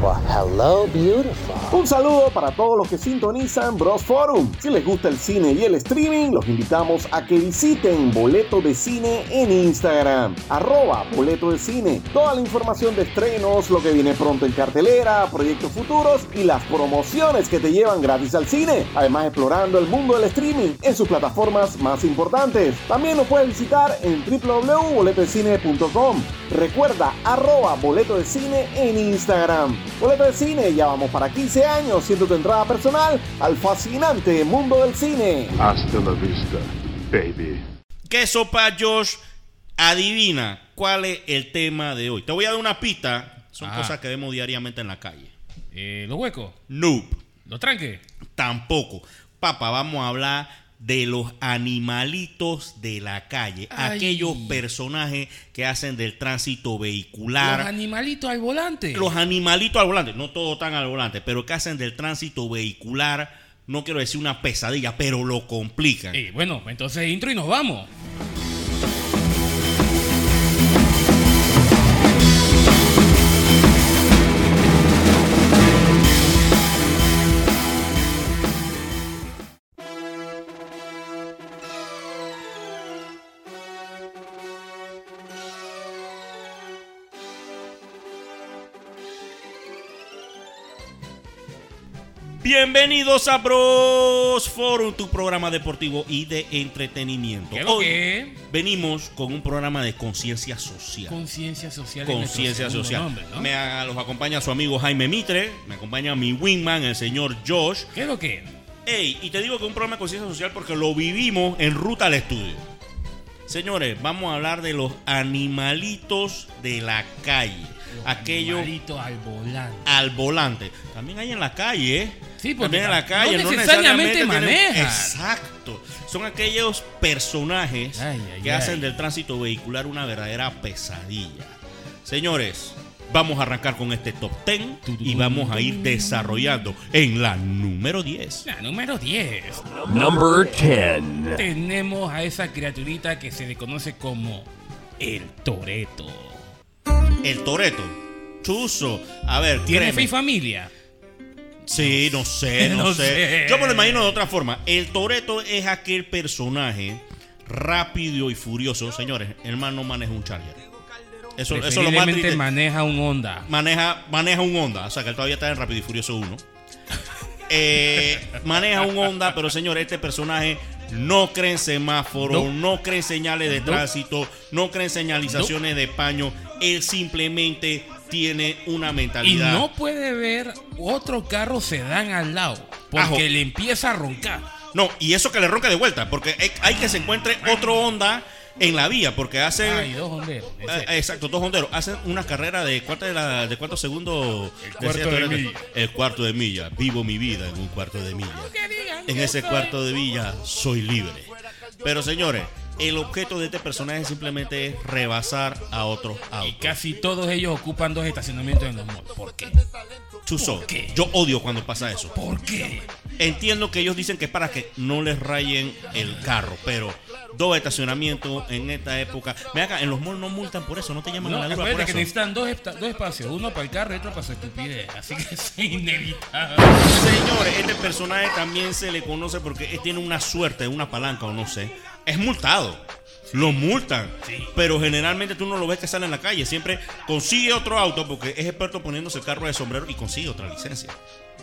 Bye. Hello, beautiful. Un saludo para todos los que sintonizan Bros Forum. Si les gusta el cine y el streaming, los invitamos a que visiten Boleto de Cine en Instagram. Arroba Boleto de Cine. Toda la información de estrenos, lo que viene pronto en cartelera, proyectos futuros y las promociones que te llevan gratis al cine. Además, explorando el mundo del streaming en sus plataformas más importantes. También nos puedes visitar en www.boletodecine.com. Recuerda, arroba Boleto de Cine en Instagram. Boleto de Cine, ya vamos para 15 años siendo tu entrada personal al fascinante mundo del cine. Hasta la vista, baby. ¿Qué sopa, Josh? Adivina cuál es el tema de hoy. Te voy a dar una pista. Son Ajá. cosas que vemos diariamente en la calle. Eh, los huecos, Noob. los tranques. Tampoco. Papá, vamos a hablar de los animalitos de la calle. Ay. Aquellos personajes que hacen del tránsito Los vehicular. animalitos al volante. Los animalitos al volante. No todos están al volante, pero que hacen del tránsito vehicular. No quiero decir una pesadilla, pero lo complican. Eh, bueno, entonces intro y nos vamos. Bienvenidos a Bros Forum, tu programa deportivo y de entretenimiento. ¿Qué Hoy que venimos con un programa de conciencia social. Conciencia social. Conciencia social. nombre, ¿no? Me a- los acompaña su amigo Jaime Mitre, me acompaña mi wingman, el señor Josh. ¿Qué es lo que? Ey, y te digo que es un programa de conciencia social porque lo vivimos en ruta al estudio. Señores, vamos a hablar de los animalitos de la calle. Aquellos Animalitos al volante. al volante. También hay en la calle, ¿eh? Sí, porque También en la no calle. necesariamente tienen- manejan. Exacto. Son aquellos personajes Ay, ay, que ay. hacen del tránsito vehicular una verdadera pesadilla. Señores, vamos a arrancar con este top 10 y vamos a ir desarrollando en la número 10. La número 10. Number 10. Tenemos a esa criaturita que se le conoce como el Toreto. El Toreto. Chuzo. A ver, ¿Tiene fe y familia? Sí, no sé, no, No sé. sé. Yo me lo imagino de otra forma. El Toreto es aquel personaje rápido y furioso. Señores, el man no maneja un Charger. Eso, eso es lo más triste. maneja un Honda. maneja, maneja un Honda. O sea, que él todavía está en Rápido y Furioso 1. Eh, maneja un Honda, pero señores, este personaje no cree en semáforo, No. no, cree en señales de No. tránsito, no cree en señalizaciones de paño. Él simplemente tiene una Y mentalidad. no puede ver otro carro sedán al lado. Porque Ajo. le empieza a roncar. No, y eso que le ronca de vuelta, porque hay- hay que se encuentre otro Honda en la vía, porque hacen. Dos honderos. eh, Ese- exacto, dos honderos. Hacen una carrera de cuánto de, la- de cuántos segundos. El cuarto de Toretto? milla. El cuarto de milla. Vivo mi vida en un cuarto de milla. En ese cuarto de milla soy libre. Pero señores, el objeto de este personaje simplemente es rebasar a otros Y autos. casi todos ellos ocupan dos estacionamientos en los malls. ¿Por qué? Chuzo, ¿Por qué? yo odio cuando pasa eso. ¿Por qué? Entiendo que ellos dicen que es para que no les rayen el carro, pero dos estacionamientos en esta época. Ve acá, en los malls no multan por eso, no te llaman No, a la grúa por acuérdate que eso. necesitan dos, espacios, uno para el carro y otro para su estupidez. Así que es inevitable. Señores, este personaje también se le conoce porque tiene una suerte, una palanca o no sé. Es multado. Lo multan. Sí. Pero generalmente tú no lo ves que sale en la calle. Siempre consigue otro auto porque es experto poniéndose el carro de sombrero y consigue otra licencia.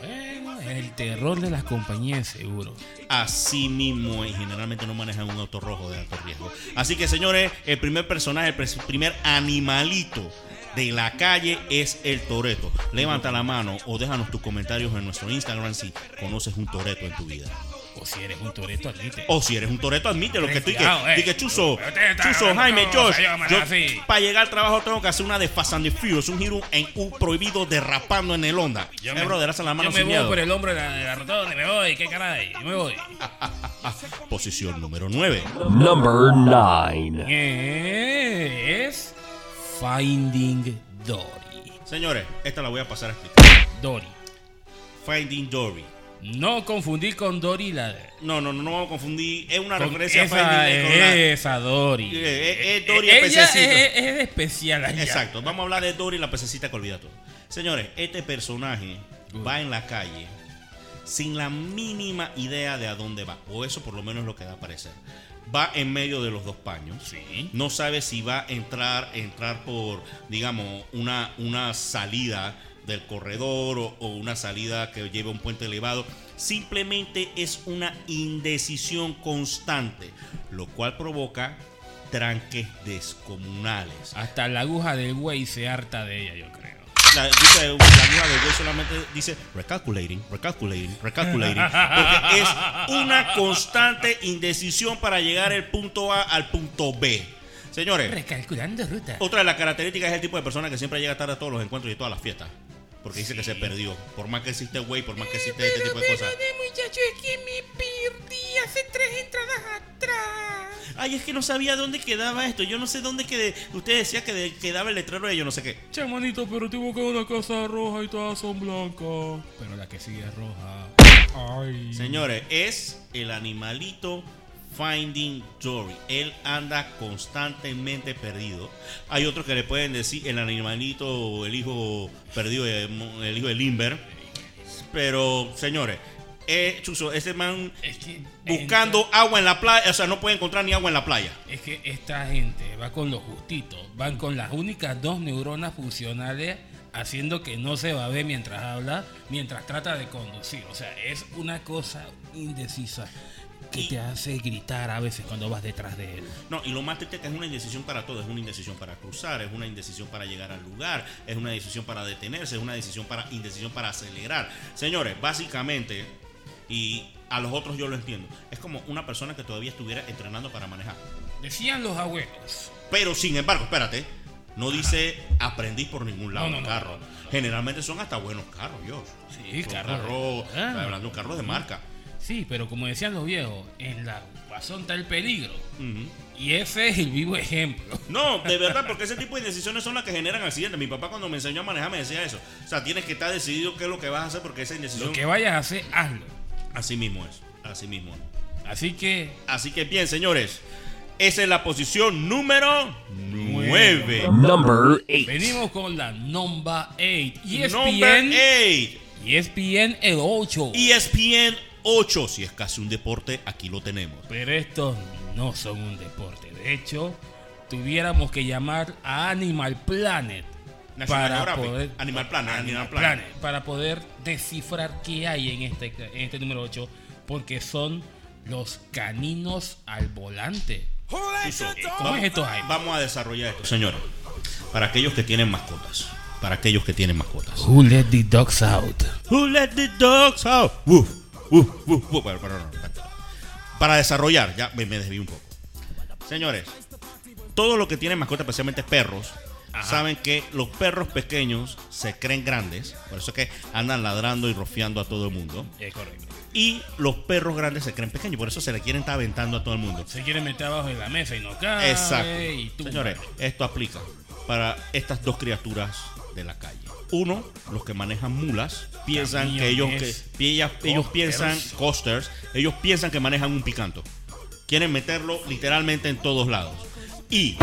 Bueno, es el terror de las compañías de seguro. Así mismo y generalmente no manejan un auto rojo de alto riesgo. Así que señores, el primer personaje, el primer animalito de la calle es el Toreto. Levanta la mano o déjanos tus comentarios en nuestro Instagram si conoces un Toreto en tu vida. O si eres un toreto, admite. O si eres un Toreto, admite lo que tú Cuidado, que, Chuzo, Chuzo, Jaime, Josh, yo para llegar al trabajo tengo que hacer una de Fast and the Furious, un giro en un prohibido derrapando en el Honda. Yo eh, me- brother, la mano yo me voy miedo. por el hombro de la, de la rotonda, me voy, qué caray, yo me voy. Posición número 9. Number 9. Es Finding Dory. Señores, esta la voy a pasar a explicar. Dory. Finding Dory. No confundir con Dory la No, no, no, no vamos a confundir. Es una con referencia a esa, Finding la- esa Dory. Eh, eh, eh, Dory Ella el pececito. es, es especial allá. Exacto, vamos a hablar de Dory, la pececita que olvida todo. Señores, este personaje va en la calle sin la mínima idea de a dónde va. O eso por lo menos es lo que da a parecer. Va en medio de los dos paños. Sí. No sabe si va a entrar, entrar por, digamos, una, una salida del corredor o, o una salida que lleve a un puente elevado. Simplemente es una indecisión constante, lo cual provoca tranques descomunales. Hasta la aguja del buey se harta de ella, yo creo. La aguja del güey solamente dice recalculating, recalculating, recalculating. Porque es una constante indecisión para llegar del punto A al punto B. Señores, Recalculando ruta. otra de las características es el tipo de persona que siempre llega tarde a todos los encuentros y todas las fiestas. Porque dice que se perdió. Por más que existe güey, por más que existe este tipo de cosas. muchacho, es que me perdí hace tres entradas atrás. Ay, es que no sabía dónde quedaba esto. Yo no sé dónde quedé. Usted decía que de- quedaba el letrero de yo no sé qué. Che, manito, pero tuvo que una casa roja y todas son blancas. Pero la que sigue es roja. Ay. Señores, es el animalito Finding Dory. Él anda constantemente perdido. Hay otros que le pueden decir el animalito el hijo perdido, el hijo de Limber. Pero, señores, eh, Chuzo, ese man Es que buscando agua en la playa, o sea, no puede encontrar ni agua en la playa. Es que esta gente va con lo justito, van con las únicas dos neuronas funcionales haciendo que no se va a ver mientras habla, mientras trata de conducir. O sea, es una cosa indecisa que te hace gritar a veces cuando vas detrás de él. No, y lo más triste es que es una indecisión para todo. Es una indecisión para cruzar, es una indecisión para llegar al lugar, es una decisión para detenerse, es una decisión para indecisión para acelerar. Señores, básicamente, y a los otros yo lo entiendo, es como una persona que todavía estuviera entrenando para manejar. Decían los abuelos. Pero sin embargo, espérate, no dice aprendiz por ningún lado No, no, un no, carro. Generalmente son hasta buenos carros, yo. Sí, carros. carros- Ah. hablando de carros de marca. Sí, pero como decían los viejos, en la razón está el peligro. Y ese es el vivo ejemplo. No, de verdad, porque ese tipo de decisiones son las que generan accidentes. Mi papá cuando me enseñó a manejar me decía eso. O sea, tienes que estar decidido qué es lo que vas a hacer porque esa indecisión... Lo que vayas a hacer, hazlo. Así mismo es, así mismo es. Así que Así que bien, señores, esa es la posición número 9. Number 8. venimos con la number 8. Number ESPN, 8. ESPN el 8. ESPN 8. Si es casi un deporte, aquí lo tenemos. Pero estos no son un deporte. De hecho, tuviéramos que llamar a Animal Planet National para poder, Animal Planet, Animal Planet. para poder descifrar qué hay en este, en este número 8, porque son los caninos al volante. ¿Cómo es esto, Jaime? Vamos a desarrollar esto, señores. Para aquellos que tienen mascotas. Para aquellos que tienen mascotas. Who let the dogs out? Who let the dogs out? Woof, Para desarrollar, ya me, me desvío un poco. Señores, todo lo que tienen mascotas, especialmente perros, saben que los perros pequeños se creen grandes. Por eso es que andan ladrando y rofiando a todo el mundo. Es correcto. Y los perros grandes se creen pequeños. Por eso se le quieren estar aventando a todo el mundo. Se quieren meter abajo de la mesa y no cabe. Exacto. Y tú, Señores, esto aplica para estas dos criaturas de la calle. Uno, los que manejan mulas, piensan que ellos, que, ellos, piensan, coasters, ellos piensan que manejan un picanto. Quieren meterlo literalmente en todos lados. Y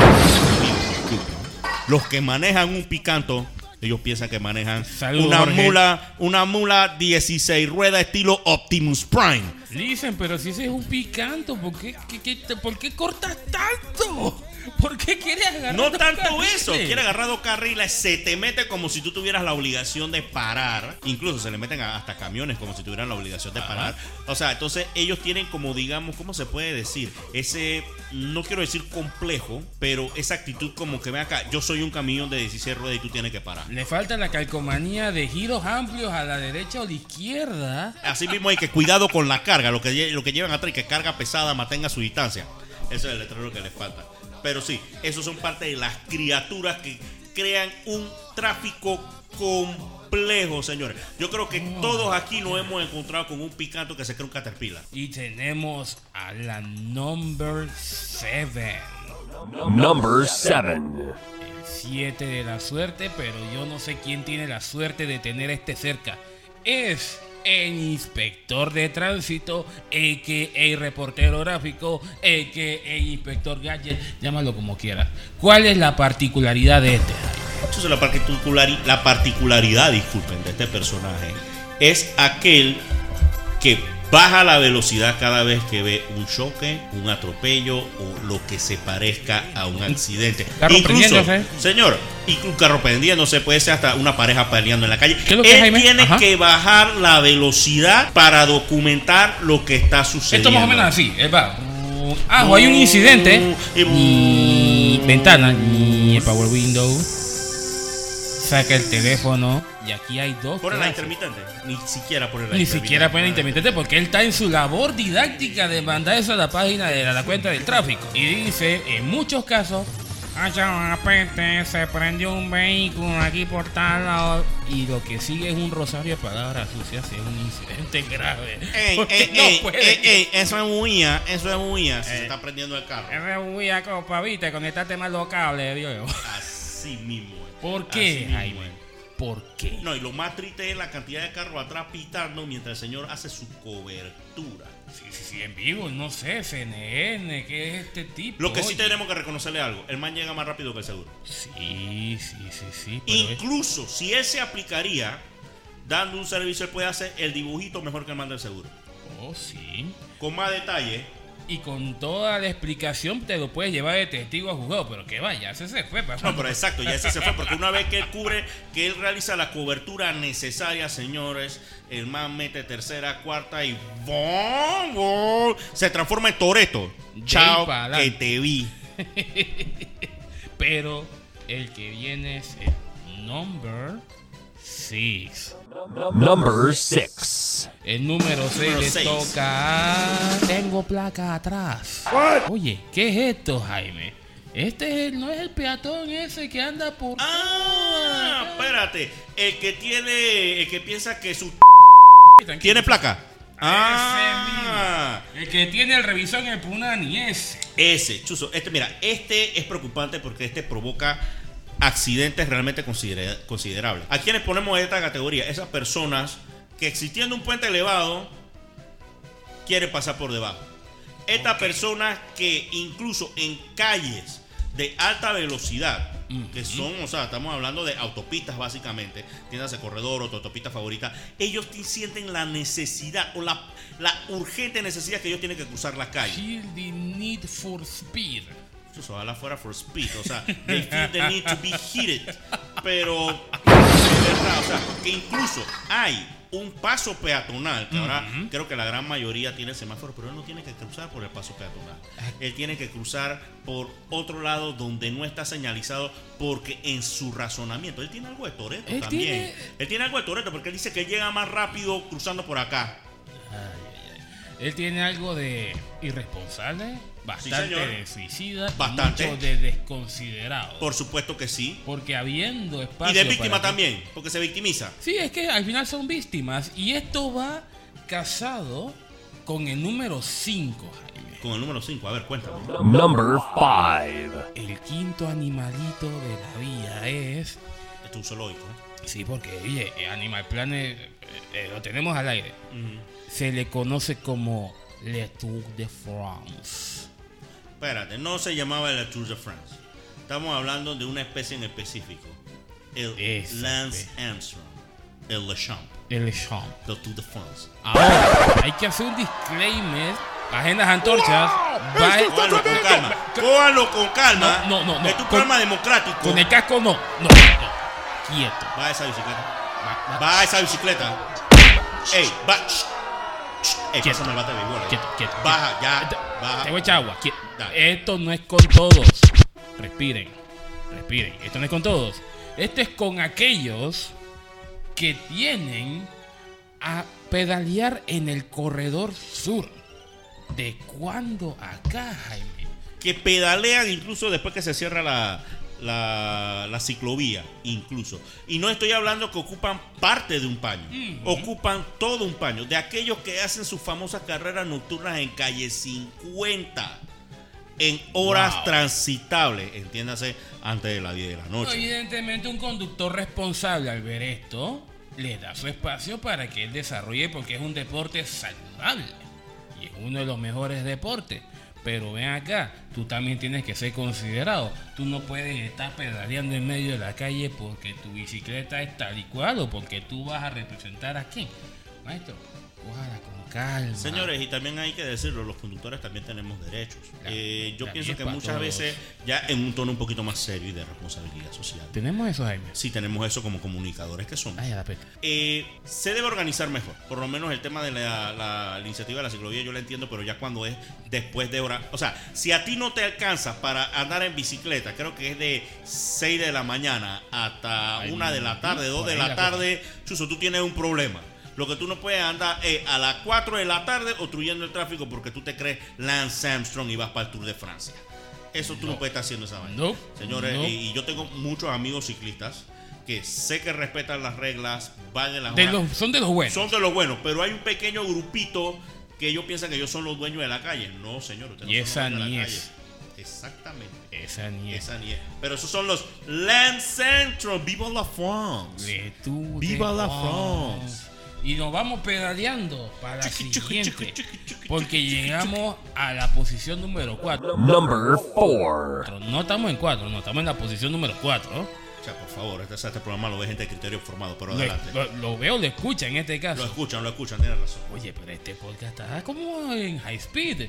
los que manejan un picanto, ellos piensan que manejan Saludos, una Jorge. mula, una mula 16 ruedas estilo Optimus Prime. Dicen, pero si ese es un picanto, ¿por qué, qué- qué- te- ¿por qué cortas tanto? ¿Por qué quieres agarrar No dos tanto carriles? eso, quiere agarrar dos carriles, se te mete como si tú tuvieras la obligación de parar. Incluso se le meten hasta camiones como si tuvieran la obligación de parar. O sea, entonces ellos tienen como, digamos, ¿cómo se puede decir? Ese, no quiero decir complejo, pero esa actitud como que ven acá, yo soy un camión de 16 ruedas y tú tienes que parar. Le falta la calcomanía de giros amplios a la derecha o la izquierda. Así mismo hay que cuidado con la carga, lo que, lo que llevan atrás y que carga pesada mantenga su distancia. Eso es el letrero que les falta. Pero sí, esos son parte de las criaturas que crean un tráfico complejo, señores. Yo creo que todos aquí nos hemos encontrado con un picanto que se cree un caterpillar. Y tenemos a la number 7. Number 7. El 7 de la suerte, pero yo no sé quién tiene la suerte de tener este cerca. Es el inspector de tránsito, a.k.a. reportero gráfico, a.k.a. inspector gadget, llámalo como quieras. ¿Cuál es la particularidad de este? Entonces la, particulari- la particularidad, disculpen, de este personaje es aquel que baja la velocidad cada vez que ve un choque, un atropello o lo que se parezca a un accidente. Incluso, señor, y un carro prendiéndose puede ser hasta una pareja peleando en la calle. ¿Qué es lo que es, Él Jaime? tiene Ajá. que bajar la velocidad para documentar lo que está sucediendo. Esto más o menos así, va. Ah, o hay un incidente. Y- Y ventana, y el power window. Saca el teléfono. Y aquí hay dos. Pone la intermitente. Ni siquiera pone la Ni intermitente. siquiera pone intermitente porque él está en su labor didáctica de mandar eso a la página de la, la cuenta del tráfico. Y dice, en muchos casos, allá repente se prendió un vehículo aquí por tal lado. Y lo que sigue es un rosario de palabras sucias y es un incidente grave. Ey, ey, no ey, puede. ey, ey, eso es huía, eso es huía. Si Eh. se está prendiendo el carro. Ese muy a copa, viste, conectate más los cables, Dios. Así mismo. es. ¿Por Así qué, mismo es. ¿Por qué? No, y lo más triste es la cantidad de carros atrás pitando mientras el señor hace su cobertura. Sí, sí, sí, en vivo, no sé, CNN, ¿qué es este tipo? Lo que sí tenemos que reconocerle algo, el man llega más rápido que el seguro. Sí, sí, sí, sí. es- Incluso si él se aplicaría dando un servicio, él puede hacer el dibujito mejor que el man del seguro. Oh, sí. Con más detalle. Y con toda la explicación te lo puedes llevar de testigo a juzgado, pero que vaya, ese se fue. No, pero exacto, ya ese se fue, porque una vez que él cubre, que él realiza la cobertura necesaria, señores, el man mete tercera, cuarta y ¡bom! ¡bom! se transforma en Toreto. Chao, que te vi. Pero el que viene es el number 6. Number 6. El número 6 Número le seis. toca. a- Tengo placa atrás. Oye, ¿qué es esto, Jaime? Este es el- no es el peatón ese que anda por. Ah, espérate. El que tiene, el que piensa que su tiene placa. Ese Ah, mismo. El que tiene el revisor en el Punani, ese. ese, chuzo. Este, mira, este es preocupante porque este provoca accidentes realmente considera- considerables. ¿A quiénes ponemos esta categoría? Esas personas que existiendo un puente elevado quieren pasar por debajo. Estas personas que incluso en calles de alta velocidad, que son, o sea, estamos hablando de autopistas básicamente, tiendas de corredor o tu autopista favorita, ellos sienten la necesidad o la, la urgente necesidad que ellos tienen que cruzar la calle. Feel the need for speed. Ojalá fuera for speed, o sea, they feel the need to be heated. Pero, de verdad, o sea, que incluso hay un paso peatonal, que ahora creo que la gran mayoría tiene semáforo, pero él no tiene que cruzar por el paso peatonal. Él tiene que cruzar por otro lado donde no está señalizado, porque en su razonamiento, él tiene algo de Toreto también. tiene- Él tiene algo de Toreto, porque él dice que él llega más rápido cruzando por acá. Él tiene algo de irresponsable, bastante señor. de suicida, y Bastante. mucho de desconsiderado. Por supuesto que sí. Porque habiendo espacio. Y de víctima para que- también, porque se victimiza. Sí, es que al final son víctimas. Y esto va casado con el número 5, Jaime. Con el número 5, a ver, cuéntame. Number 5. El quinto animalito de la vida es. Esto es un zoológico. Sí, porque, oye, Animal Planet eh, eh, lo tenemos al aire. Se le conoce como Le Tour de France. Espérate, no se llamaba el Tour de France. Estamos hablando de una especie en específico. El Esa Lance especie. Armstrong. El Lechamp. El Champ. Del Tour de France. Ahora, hay que hacer un disclaimer. Agendas antorchas. Va- Cójalo con calma. Cójalo con calma. No, no, no, Es tu con- programa democrático. Con el casco no. No, no. Quieto. Va a esa bicicleta. Va- va- Va a esa bicicleta. Ey, va. Ey, Quieto. pásame el bate de béisbol. ahí. Quieto, quieto. Baja, ya. Te- Baja. Te voy a echar agua. Qui- Dale. Esto no es con todos. Respiren. Respiren. Esto no es con todos. Esto es con aquellos que tienen a pedalear en el corredor sur. ¿De cuándo acá, Jaime? que pedalean incluso después que se cierra la, la, la ciclovía, incluso. Y no estoy hablando que ocupan parte de un paño, ocupan todo un paño, de aquellos que hacen sus famosas carreras nocturnas en calle 50, en horas Wow. transitables, entiéndase, antes de las 10 de la noche. Evidentemente un conductor responsable al ver esto le da su espacio para que él desarrolle porque es un deporte saludable y es uno de los mejores deportes. Pero ven acá, tú también tienes que ser considerado. Tú no puedes estar pedaleando en medio de la calle porque tu bicicleta es tal y cual o porque tú vas a representar a quién. Maestro, cójala con calma. Señores, y también hay que decirlo, los conductores también tenemos derechos. Claro, Eh, yo pienso que muchas todos. veces, ya en un tono un poquito más serio y de responsabilidad social, ¿Tenemos eso, Jaime? sí tenemos eso como comunicadores que somos. Ay, a la. Eh, se debe organizar mejor. Por lo menos el tema de la, la- la iniciativa de la ciclovía yo la entiendo, pero ya cuando es después de hora. O sea, si a ti no te alcanza para andar en bicicleta, creo que es de 6 de la mañana hasta Ay, 1 de la tarde, 2 por de la la tarde, Chuso, tú tienes un problema. Lo que tú no puedes andar es a las 4 de la tarde obstruyendo el tráfico porque tú te crees Lance Armstrong y vas para el Tour de Francia. Eso tú no, No. puedes estar haciendo esa vaina. No. Señores, No. y, y yo tengo muchos amigos ciclistas que sé que respetan las reglas, van en las De los, son de los buenos. son de los buenos, pero hay un pequeño grupito que ellos piensan que ellos son los dueños de la calle. No, señor, ustedes no Y esa los dueños ni de la es. calle. Exactamente. Esa ni es. Esa ni es. Pero esos son los Land Central. Viva la France. Viva la. France. Y nos vamos pedaleando para la siguiente. Porque llegamos a la posición número 4. Number 4. No estamos en 4, no, estamos en la posición número 4. O sea, por favor, este, este programa lo ve gente de criterio formado, pero Lo, adelante. lo- lo veo, lo escucha en este Lo caso. escuchan, lo escuchan, tienen razón. Oye, pero este podcast está como en high speed.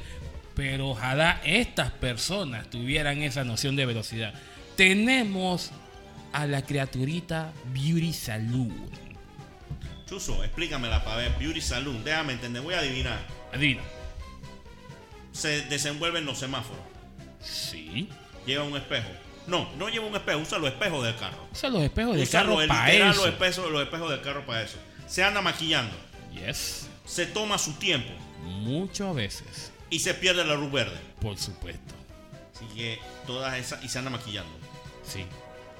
Pero ojalá estas personas tuvieran esa noción de velocidad. Tenemos a la criaturita Beauty Salud. Chuso, explícamela para ver. Beauty Saloon, déjame entender, voy a adivinar. Adivina. Se desenvuelve en los semáforos. Sí. Lleva un espejo. No, no lleva un espejo, usa los espejos del carro. Usa los espejos de Usa carro los- para eso. Los espejos, los espejos del carro para eso. Se anda maquillando. Yes. Se toma su tiempo. Muchas veces. Y se pierde la luz verde. Por supuesto. Así que todas esas. Y se anda maquillando. Sí.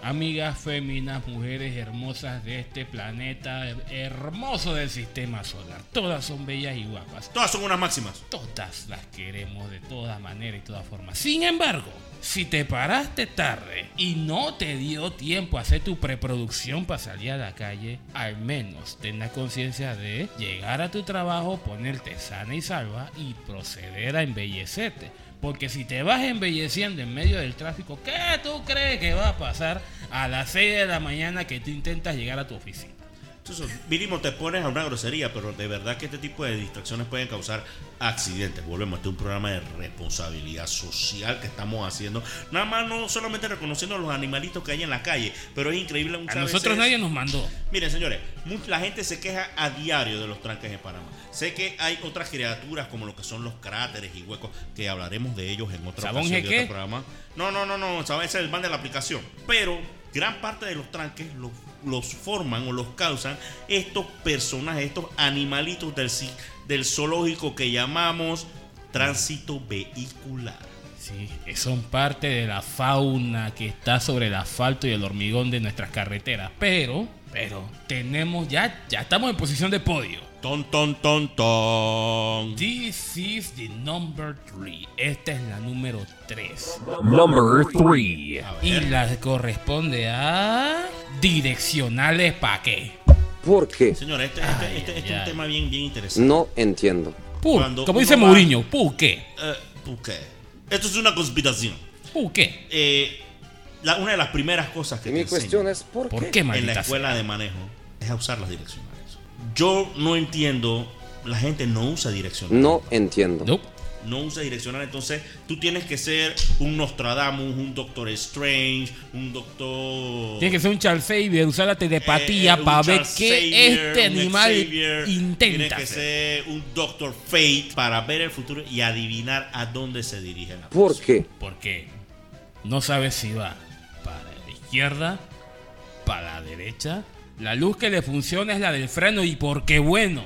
Amigas féminas, mujeres hermosas de este planeta hermoso del sistema solar. Todas son bellas y guapas. Todas son unas máximas. Todas las queremos de todas maneras y todas formas. Sin embargo, si te paraste tarde y no te dio tiempo a hacer tu preproducción para salir a la calle, al menos ten la conciencia de llegar a tu trabajo, ponerte sana y salva y proceder a embellecerte. Porque si te vas embelleciendo en medio del tráfico, ¿qué tú crees que va a pasar a las 6 de la mañana que tú intentas llegar a tu oficina? Entonces, mínimo te pones a una grosería, pero de verdad que este tipo de distracciones pueden causar accidentes. Volvemos, este es un programa de responsabilidad social que estamos haciendo. Nada más no solamente reconociendo a los animalitos que hay en la calle, pero es increíble A muchas nosotros veces- nadie nos mandó. Miren, señores, la gente se queja a diario de los tranques en Panamá. Sé que hay otras criaturas como lo que son los cráteres y huecos, que hablaremos de ellos en otra ¿Sabón ocasión de otro programa. No, no, no, no, ese es el van de la aplicación. Pero gran parte de los tranques los, los forman o los causan estos personajes, estos animalitos del, del zoológico que llamamos tránsito vehicular. Sí, son parte de la fauna que está sobre el asfalto y el hormigón de nuestras carreteras. Pero, pero, tenemos ya, ya estamos en posición de podio. Ton, ton, ton, ton. This is the number 3. Esta es la número 3. Number 3. A Y la corresponde a direccionales para qué. ¿Por qué? Señores, este, este- Ay, este- ay, este es un tema bien, bien interesante. No entiendo. Cuando como dice va- Mourinho, ¿pu qué? Eh, ¿Por qué? Esto es una conspiración. ¿Pu qué? Eh, la- una de las primeras cosas que Y te mi cuestión es ¿por, ¿Por qué? enseñan en la escuela sea? de manejo es a usar las direccionales. Yo no entiendo, la gente no usa direccionales. No entiendo. Nope. No usa direccionales, entonces tú tienes que ser un Nostradamus, un Doctor Strange, un Doctor... Tiene que ser un Charles Xavier, usar la telepatía Eh, un para ver Charles qué Xavier, este un animal Xavier, intenta que hacer. ser un Doctor Fate para ver el futuro y adivinar a dónde se dirige la ¿Por persona. qué? Porque no sabes si va para la izquierda, para la derecha. La luz que le funciona es la del freno y porque bueno.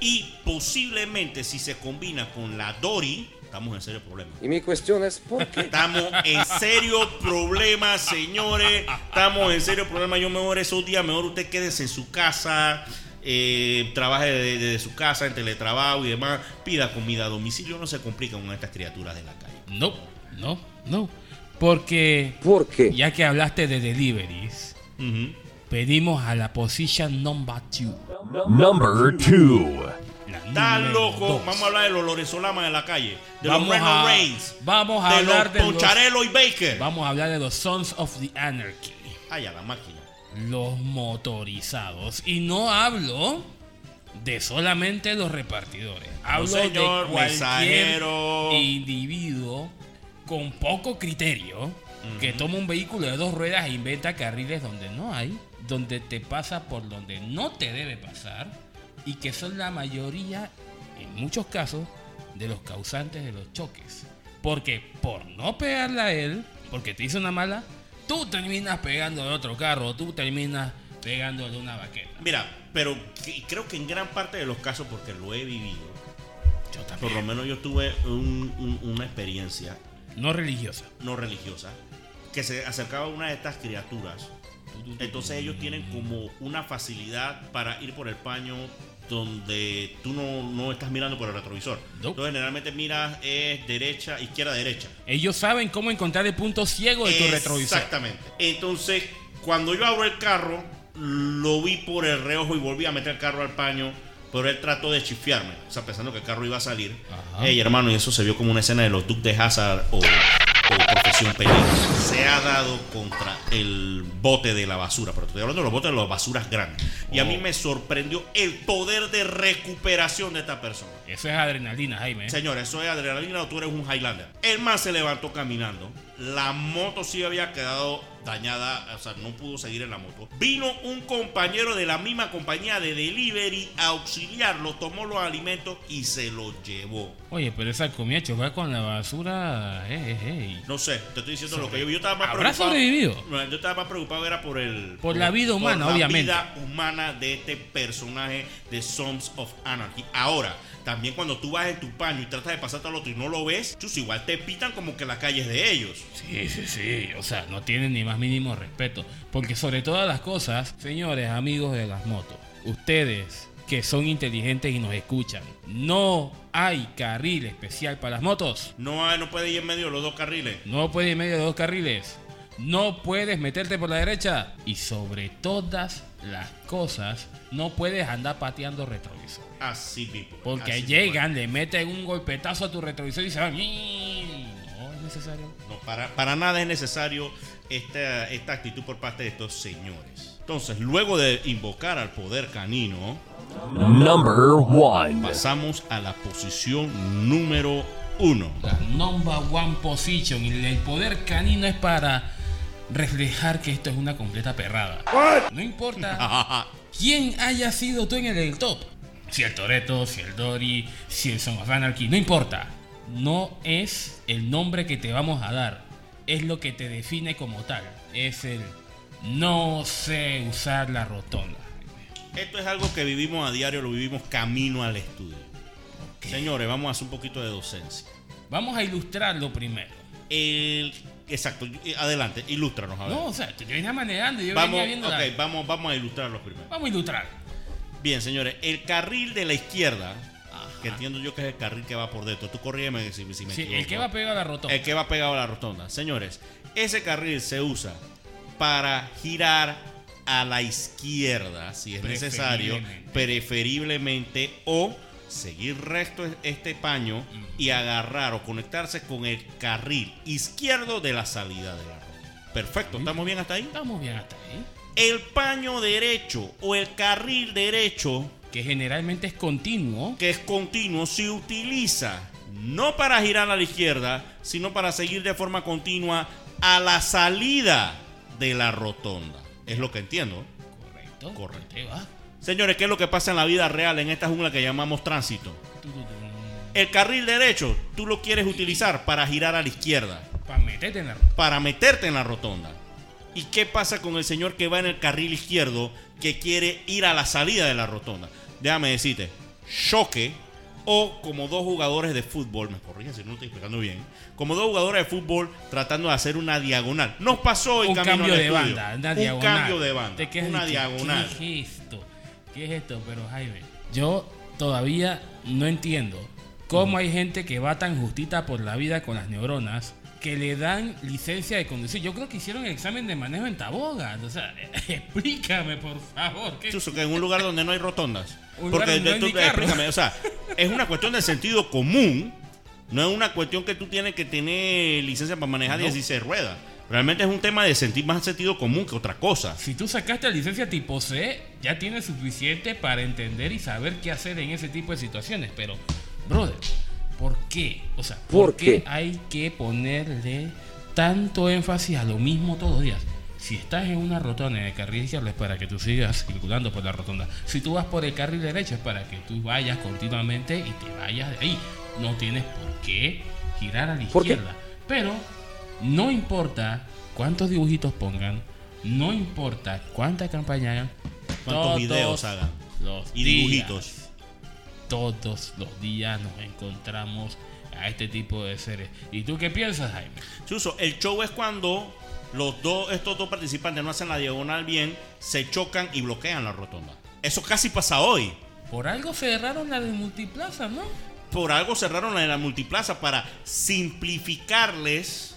Y posiblemente si se combina con la Dory, estamos en serio problema. Y mi cuestión es ¿por qué? Estamos en serio problema, señores. Estamos en serio problema. Yo mejor esos días, mejor usted quédese en su casa, eh, trabaje desde de, su casa, en teletrabajo y demás. Pida comida a domicilio. No se complica con estas criaturas de la calle. No, no, no. Porque ¿Por qué? ya que hablaste de deliveries. Pedimos a la position number 2. Number 2. La Estás Número loco. dos. Vamos a hablar de los Lorenzolamas en la calle. De Vamos los Reno a- Reigns. vamos a de hablar los de los- Poncharelo y Baker. Vamos a hablar de los Sons of the Anarchy. Ay, a la máquina. Los motorizados. Y no hablo de solamente los repartidores. Hablo señor, de cualquier mensajero. individuo con poco criterio que toma un vehículo de dos ruedas e inventa carriles donde no hay, donde te pasa por donde no te debe pasar y que son la mayoría, en muchos casos, de los causantes de los choques. Porque por no pegarle a él, porque te hizo una mala, tú terminas pegando a otro carro, tú terminas pegándole una baqueta. Mira, pero creo que en gran parte de los casos, porque lo he vivido, Yo por también. lo menos yo tuve un- un- una experiencia No religiosa. no religiosa que se acercaba a una de estas criaturas. Entonces ellos tienen como una facilidad para ir por el paño donde tú no, no estás mirando por el retrovisor. No. Entonces generalmente miras es derecha, izquierda, derecha. Ellos saben cómo encontrar el punto ciego de tu retrovisor. Exactamente. Entonces, cuando yo abro el carro, lo vi por el reojo y volví a meter el carro al paño. Pero él trató de chifiarme, o sea, pensando que el carro iba a salir. Ey, hermano, y eso se vio como una escena de los Duques de Hazard o, o Profesión Peligro. Se ha dado contra el bote de la basura, pero estoy hablando de los botes de las basuras grandes. Y a mí Oh. me sorprendió el poder de recuperación de esta persona. Eso es adrenalina, Jaime. Señor, eso es adrenalina o tú eres un Highlander. El man se levantó caminando. La moto sí había quedado dañada, o sea, no pudo seguir en la moto. Vino un compañero de la misma compañía de delivery a auxiliarlo, tomó los alimentos y se los llevó. Oye, pero esa comida chocar con la basura. eh, eh, eh. No sé, te estoy diciendo lo que yo vi. Yo estaba más ¿Habrá preocupado. sobrevivido? Yo estaba más preocupado era por el. Por la vida humana, por obviamente. La vida humana de este personaje de Sons of Anarchy. Ahora, también cuando tú vas en tu paño y tratas de pasarte al otro y no lo ves, chus, igual te pitan como que la calle es de ellos. Sí, sí, sí. O sea, no tienen ni más mínimo respeto. Porque sobre todas las cosas, señores, amigos de las motos, ustedes que son inteligentes y nos escuchan, no hay carril especial para las motos. No, hay- no puede ir en medio de los dos carriles. No puedes ir en medio de dos carriles. No puedes meterte por la derecha. Y sobre todas las cosas, no puedes andar pateando retrovisor. Así mismo. Porque así llegan, le meten un golpetazo a tu retrovisor y se van. No es necesario. No, para, para nada es necesario esta, esta actitud por parte de estos señores. Entonces, luego de invocar al poder canino, Number one. pasamos a la posición número uno. La number one position. Y el poder canino es para reflejar que esto es una completa perrada. No importa quién haya sido tú en el del top. Si el Toreto, si el Dory, si el Son of Anarchy, no importa. No es el nombre que te vamos a dar. Es lo que te define como tal. Es el no sé usar la rotonda. Esto es algo que vivimos a diario, lo vivimos camino al estudio. Señores, vamos a hacer un poquito de docencia. Vamos a ilustrarlo primero. El, exacto, adelante, ilústranos a ver. No, o sea, tú venía manejando yo vamos, venía viendo la- vamos, vamos a ilustrarlos primero. Vamos a ilustrar. Bien, señores, el carril de la izquierda, que entiendo yo que es el carril que va por dentro. Tú corrígeme si, si me Sí, equivoco. el que va pegado a la rotonda. El que va pegado a la rotonda. Señores, ese carril se usa para girar a la izquierda, si es necesario, Preferiblemente. o seguir recto este paño y agarrar o conectarse con el carril izquierdo de la salida de la rotonda. Perfecto, ¿estamos bien hasta ahí? Estamos bien hasta ahí. El paño derecho o el carril derecho Que generalmente es continuo. que es continuo se utiliza no para girar a la izquierda, sino para seguir de forma continua a la salida de la rotonda. Es lo que entiendo. Correcto. Correcto. Va. Señores, ¿qué es lo que pasa en la vida real en esta jungla que llamamos tránsito? El carril derecho tú lo quieres utilizar para girar a la izquierda, Para meterte en la rotonda. para meterte en la rotonda. ¿Y qué pasa con el señor que va en el carril izquierdo que quiere ir a la salida de la rotonda? Déjame decirte, choque o como dos jugadores de fútbol, me corrige si no estoy explicando bien, como dos jugadores de fútbol tratando de hacer una diagonal. Nos pasó en Un camino cambio al de estudio. banda. Una un diagonal. cambio de banda. Quedas Una diagonal. ¿Qué es esto? ¿Qué es esto? Pero Jaime, yo todavía no entiendo cómo hay gente que va tan justita por la vida con las neuronas que le dan licencia de conducir. Yo creo que hicieron el examen de manejo en Taboga. O sea, explícame, por favor. ¿qué- Chuso, que en un lugar donde no hay rotondas. Un Porque lugar donde no hay tú- explícame, o sea, es una cuestión de sentido común, no es una cuestión que tú tienes que tener licencia para manejar 16 ruedas. Realmente es un tema de sentir más sentido común que otra cosa. Si tú sacaste la licencia tipo C, ya tienes suficiente para entender y saber qué hacer en ese tipo de situaciones. Pero, brother, ¿por qué? O sea, ¿por, ¿Por qué qué? hay que ponerle tanto énfasis a lo mismo todos los días? Si estás en una rotonda en el carril izquierdo es para que tú sigas circulando por la rotonda. Si tú vas por el carril derecho es para que tú vayas continuamente y te vayas de ahí. No tienes por qué girar a la izquierda. Pero no importa cuántos dibujitos pongan, no importa cuánta campaña hagan, ¿Cuántos todos videos hagan? Los Y días, dibujitos. Todos los días nos encontramos a este tipo de seres. ¿Y tú qué piensas, Jaime? Chuso, el show es cuando los dos, estos dos participantes no hacen la diagonal bien, se chocan y bloquean la rotonda. Eso casi pasa hoy. Por algo cerraron la de Multiplaza, ¿no? Por algo cerraron la de la multiplaza para simplificarles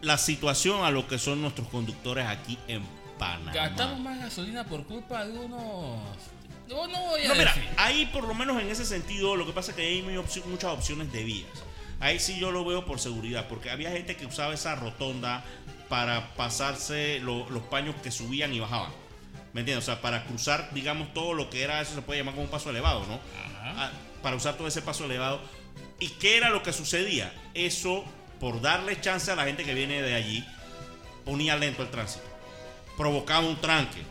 la situación a lo que son nuestros conductores aquí en Panamá. Gastamos más gasolina por culpa de unos. No, no voy a No, mira, decir. ahí por lo menos en ese sentido, lo que pasa es que hay muy opci- muchas opciones de vías. Ahí sí yo lo veo por seguridad, porque había gente que usaba esa rotonda para pasarse lo- los paños que subían y bajaban. ¿Me entiendes? O sea, para cruzar, digamos, todo lo que era, eso se puede llamar como un paso elevado, ¿no? Ah, Para usar todo ese paso elevado. ¿Y qué era lo que sucedía? Eso, por darle chance a la gente que viene de allí, ponía lento el tránsito. Provocaba un tranque.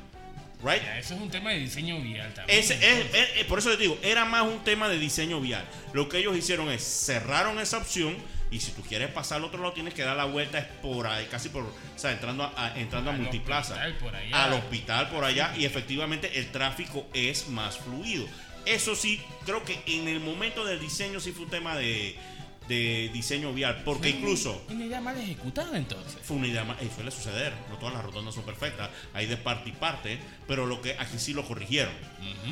Eso es un tema de diseño vial también. Ese, es- es- es- por eso les digo, era más un tema de diseño vial. Lo que ellos hicieron es cerraron esa opción y si tú quieres pasar al otro lado tienes que dar la vuelta es por ahí, casi por, o sea, entrando a, a- entrando a multiplaza, hospital por allá. al hospital por allá y efectivamente el tráfico es más fluido. Eso sí, creo que en el momento del diseño sí fue un tema de, de diseño vial, porque incluso Una idea mal ejecutada entonces. fue una idea más, y suele suceder, no todas las rotondas son perfectas, hay de parte y parte, pero lo que aquí sí lo corrigieron.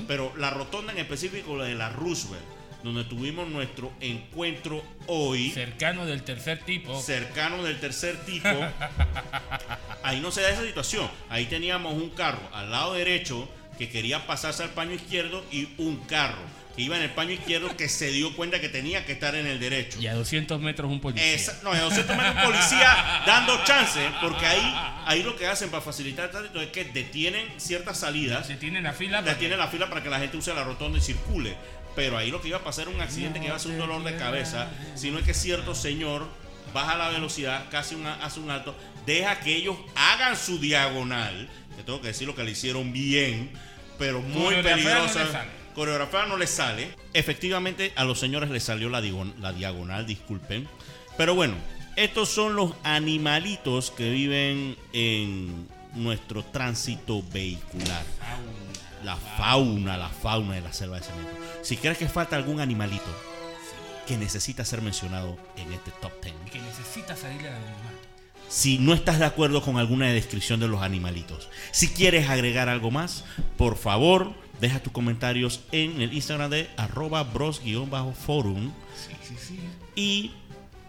Pero la rotonda en específico, la de la Roosevelt, donde tuvimos nuestro encuentro hoy, Cercano del tercer tipo. cercano del tercer tipo, ahí no se da esa situación. Ahí teníamos un carro al lado derecho que quería pasarse al paño izquierdo y un carro que iba en el paño izquierdo que se dio cuenta que tenía que estar en el derecho. Y a 200 metros un policía. Esa- no, es 200 metros policía dando chance, porque ahí, ahí lo que hacen para facilitar el tránsito es que detienen ciertas salidas, Se tiene la fila. detienen la fila para que la gente use la rotonda y circule. Pero ahí lo que iba a pasar era un accidente que iba a ser un dolor de cabeza, sino es que cierto señor baja la velocidad, casi una- hace un alto, deja que ellos hagan su diagonal, que tengo que decir lo que le hicieron bien, pero muy no peligrosa. le sale. Coreografía no les sale. Efectivamente, a los señores les salió la, diagon- la diagonal, disculpen. Pero bueno, estos son los animalitos que viven en nuestro tránsito vehicular. La fauna, la fauna de la selva de cemento. Si crees que falta algún animalito que necesita ser mencionado en este top 10, Que necesita salir del anonimato. Si no estás de acuerdo con alguna descripción de los animalitos, si quieres agregar algo más, por favor, deja tus comentarios en el Instagram de arroba bros-forum Sí, sí, sí. y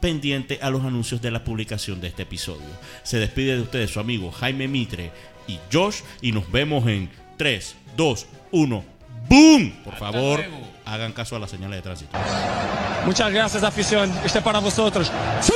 pendiente a los anuncios de la publicación de este episodio. Se despide de ustedes su amigo Jaime Mitre y Josh y nos vemos en 3, 2, 1. ¡Boom! Por Hasta favor, luego. hagan caso a las señales de tránsito. Muchas gracias, afición. Este para vosotros. Two.